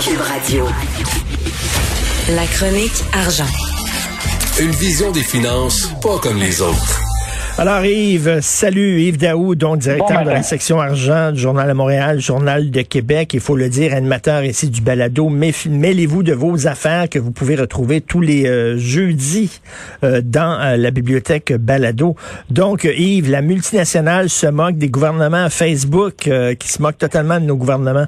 Cube Radio. La chronique argent. Une vision des finances pas comme les autres. Alors Yves, salut Yves Daou, donc directeur de la section argent du Journal de Montréal, Journal de Québec, il faut le dire, animateur ici du balado. Mêlez-vous de vos affaires que vous pouvez retrouver tous les euh, jeudis euh, dans euh, la bibliothèque Balado. Donc Yves, la multinationale se moque des gouvernements Facebook qui se moquent totalement de nos gouvernements.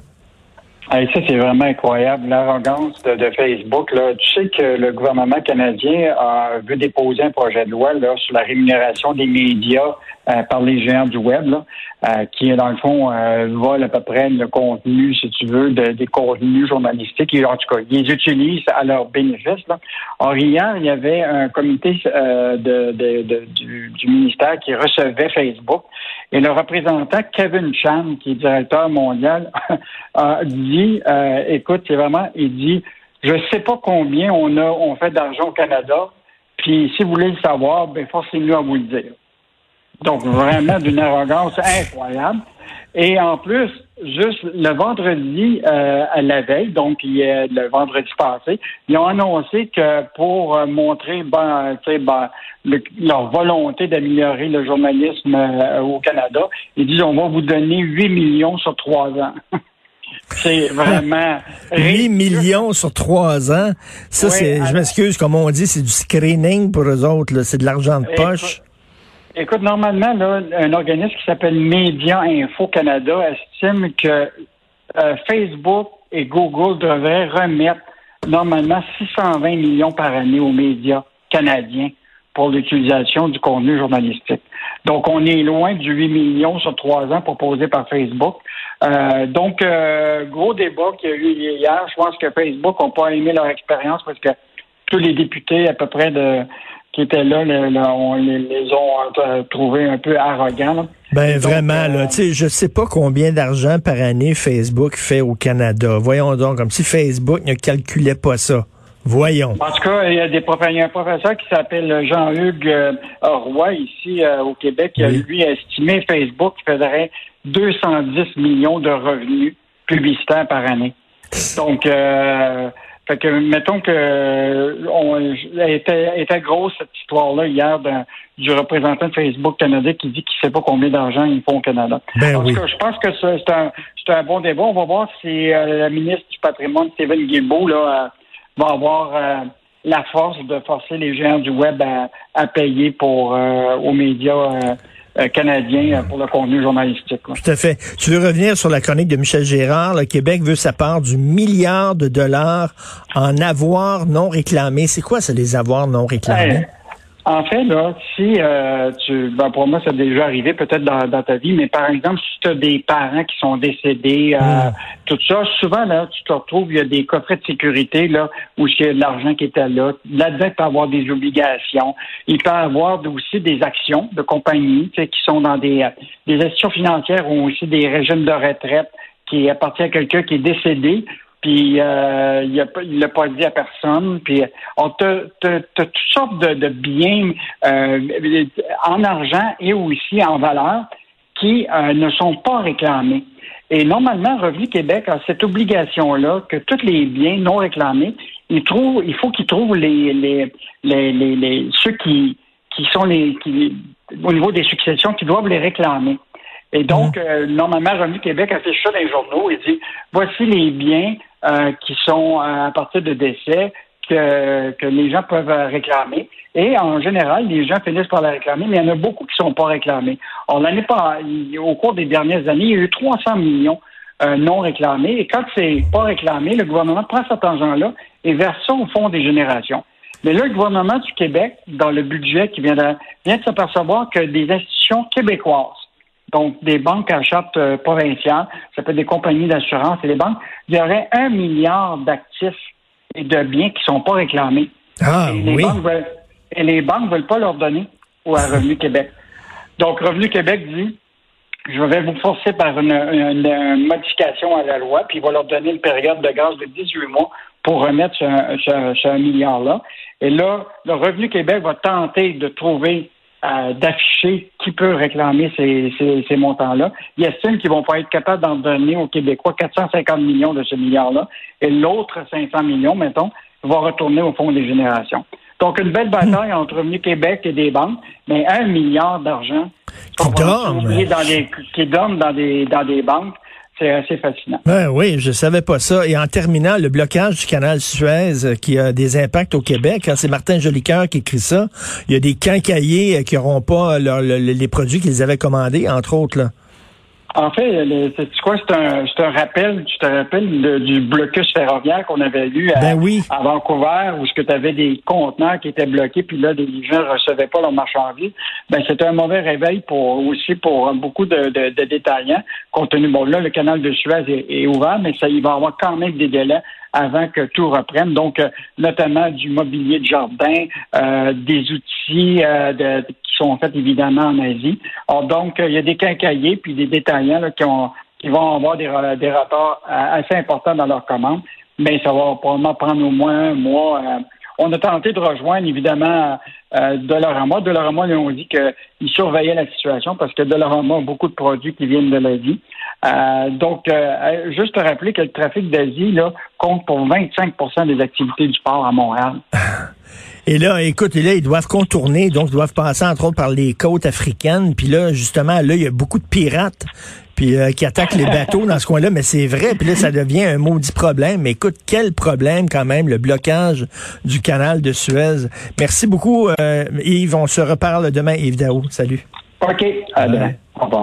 Ça, c'est vraiment incroyable, l'arrogance de, Facebook. Là. Tu sais que le gouvernement canadien a veut déposer un projet de loi là, sur la rémunération des médias euh, par les géants du web, là, euh, qui, dans le fond, euh, vole à peu près le contenu, si tu veux, des contenus journalistiques. Et, en tout cas, ils utilisent à leur bénéfice. Là. Or, hier, il y avait un comité euh, de, de, du, ministère qui recevait Facebook. Et le représentant Kevin Chan, qui est directeur mondial, a dit, écoute, c'est vraiment, il dit, je sais pas combien on a on fait d'argent au Canada, puis si vous voulez le savoir, ben forcez-nous à vous le dire. Donc, vraiment d'une arrogance incroyable. Et en plus, juste le vendredi euh, à la veille, donc le vendredi passé, ils ont annoncé que pour euh, montrer ben, ben, leur volonté d'améliorer le journalisme euh, au Canada, ils disent on va vous donner 8 millions sur trois ans. C'est vraiment 8 millions sur trois ans? Ça, c'est, je m'excuse, comme on dit, c'est du screening pour eux autres. C'est de l'argent de poche. Écoute, normalement, là, un organisme qui s'appelle Média Info Canada estime que euh, Facebook et Google devraient remettre normalement 620 millions par année aux médias canadiens pour l'utilisation du contenu journalistique. Donc, on est loin du 8 millions sur trois ans proposé par Facebook. Euh, donc, euh, gros débat qu'il y a eu hier. Je pense que Facebook n'a pas aimé leur expérience parce que tous les députés à peu près de qui étaient là, on les, ont euh, trouvés un peu arrogants. Ben vraiment, là, euh, tu sais, je sais pas combien d'argent par année Facebook fait au Canada. Voyons donc, comme si Facebook ne calculait pas ça. Voyons. En tout cas, il y a, des un professeur qui s'appelle Jean-Hugues euh, Roy ici au Québec qui a lui estimé Facebook faisait 210 millions de revenus publicitaires par année. Donc, euh, fait que mettons que on, était, était grosse cette histoire-là hier du représentant de Facebook Canada qui dit qu'il ne sait pas combien d'argent ils font au Canada. Ben oui. je pense que c'est un, un, bon débat. On va voir si euh, la ministre du patrimoine, Stephen Guilbeault, là, euh, va avoir euh, la force de forcer les géants du web à, payer pour aux médias euh, canadien euh, pour le contenu journalistique. Tout à fait. Tu veux revenir sur la chronique de Michel Gérard? Le Québec veut sa part du milliard de dollars en avoirs non réclamés. C'est quoi ça, les avoirs non réclamés? En fait, là, si euh, tu ben pour moi, ça a déjà arrivé peut-être dans, ta vie, mais par exemple, si tu as des parents qui sont décédés, euh, hmm. tout ça, souvent là, tu te retrouves, il y a des coffrets de sécurité là où il y a de l'argent qui était là. Là-dedans, il peut avoir des obligations. Il peut avoir aussi des actions de compagnie qui sont dans des, des institutions financières ou aussi des régimes de retraite qui appartiennent à quelqu'un qui est décédé puis euh, il ne l'a pas dit à personne. Puis on te, toutes sortes de, biens euh, en argent et aussi en valeur qui euh, ne sont pas réclamés. Et normalement, Revenu Québec a cette obligation-là que tous les biens non réclamés, il, trouve, il faut qu'ils trouvent les, les, les, les, ceux qui, qui sont les qui, au niveau des successions qui doivent les réclamer. Et donc, mmh. normalement, Revenu Québec affiche ça dans les journaux et dit voici les biens euh, qui sont euh, à partir de décès que, que les gens peuvent réclamer. Et en général, les gens finissent par la réclamer, mais il y en a beaucoup qui ne sont pas réclamés. Or, l'année pas, au cours des dernières années, il y a eu 300 millions euh, non réclamés. Et quand c'est pas réclamé, le gouvernement prend cet argent-là et verse ça au fond des générations. Mais là, le gouvernement du Québec, dans le budget qui vient de, vient de s'apercevoir que des institutions québécoises donc des banques à charte euh, provinciales, ça peut être des compagnies d'assurance et des banques, il y aurait un milliard d'actifs et de biens qui ne sont pas réclamés. Ah, et les oui. Banques veulent, et les banques ne veulent pas leur donner au Revenu Québec. Donc, Revenu Québec dit, je vais vous forcer par une, modification à la loi, puis il va leur donner une période de grâce de 18 mois pour remettre ce, ce, ce milliard-là. Et là, le Revenu Québec va tenter de trouver euh, d'afficher qui peut réclamer ces, ces, montants-là. Ils estiment qu'ils vont pas être capables d'en donner aux Québécois 450 millions de ce milliard-là, et l'autre 500 millions, mettons, va retourner au Fonds des générations. Donc, une belle bataille entre Revenu Québec et des banques, mais un milliard d'argent qui dorment dans des, qui dorment dans des, dans des banques. C'est assez fascinant. Ben oui, je savais pas ça. Et en terminant, le blocage du canal Suez euh, qui a des impacts au Québec, hein, c'est Martin Jolicoeur qui écrit ça. Il y a des quincaillers euh, qui n'auront pas les produits qu'ils avaient commandés, entre autres. Là. En fait, c'est quoi? C'est un, un rappel, tu te rappelles du blocus ferroviaire qu'on avait eu à, ben à Vancouver, où ce que tu avais des conteneurs qui étaient bloqués, puis là, les gens ne recevaient pas leurs marchandises. Ben, c'était un mauvais réveil pour aussi pour beaucoup de, de, détaillants, compte tenu, bon, là, le canal de Suez est, ouvert, mais ça, il va y avoir quand même des délais avant que tout reprenne. Donc, euh, notamment du mobilier de jardin, euh, des outils euh, de, sont faites évidemment en Asie. donc, il y a des quincaillers puis des détaillants qui, ont, qui vont avoir des, des euh, assez importants dans leurs commandes, mais ça va probablement prendre au moins un mois. Euh. on a tenté de rejoindre, évidemment, euh, Dollarama. Dollarama, ils ont dit qu'ils surveillaient la situation parce que Dollarama a beaucoup de produits qui viennent de l'Asie. Euh, donc, juste te rappeler que le trafic d'Asie là, compte pour 25% des activités du port à Montréal. Et là, écoute, là, ils doivent contourner, donc ils doivent passer entre autres par les côtes africaines. Puis là, justement, là, il y a beaucoup de pirates puis euh, qui attaquent les bateaux dans ce coin-là, mais c'est vrai. Puis là, ça devient un maudit problème. Mais écoute, quel problème quand même, le blocage du canal de Suez. Merci beaucoup, euh, Yves. On se reparle demain, Yves Daou. Salut. OK. À demain. Au revoir.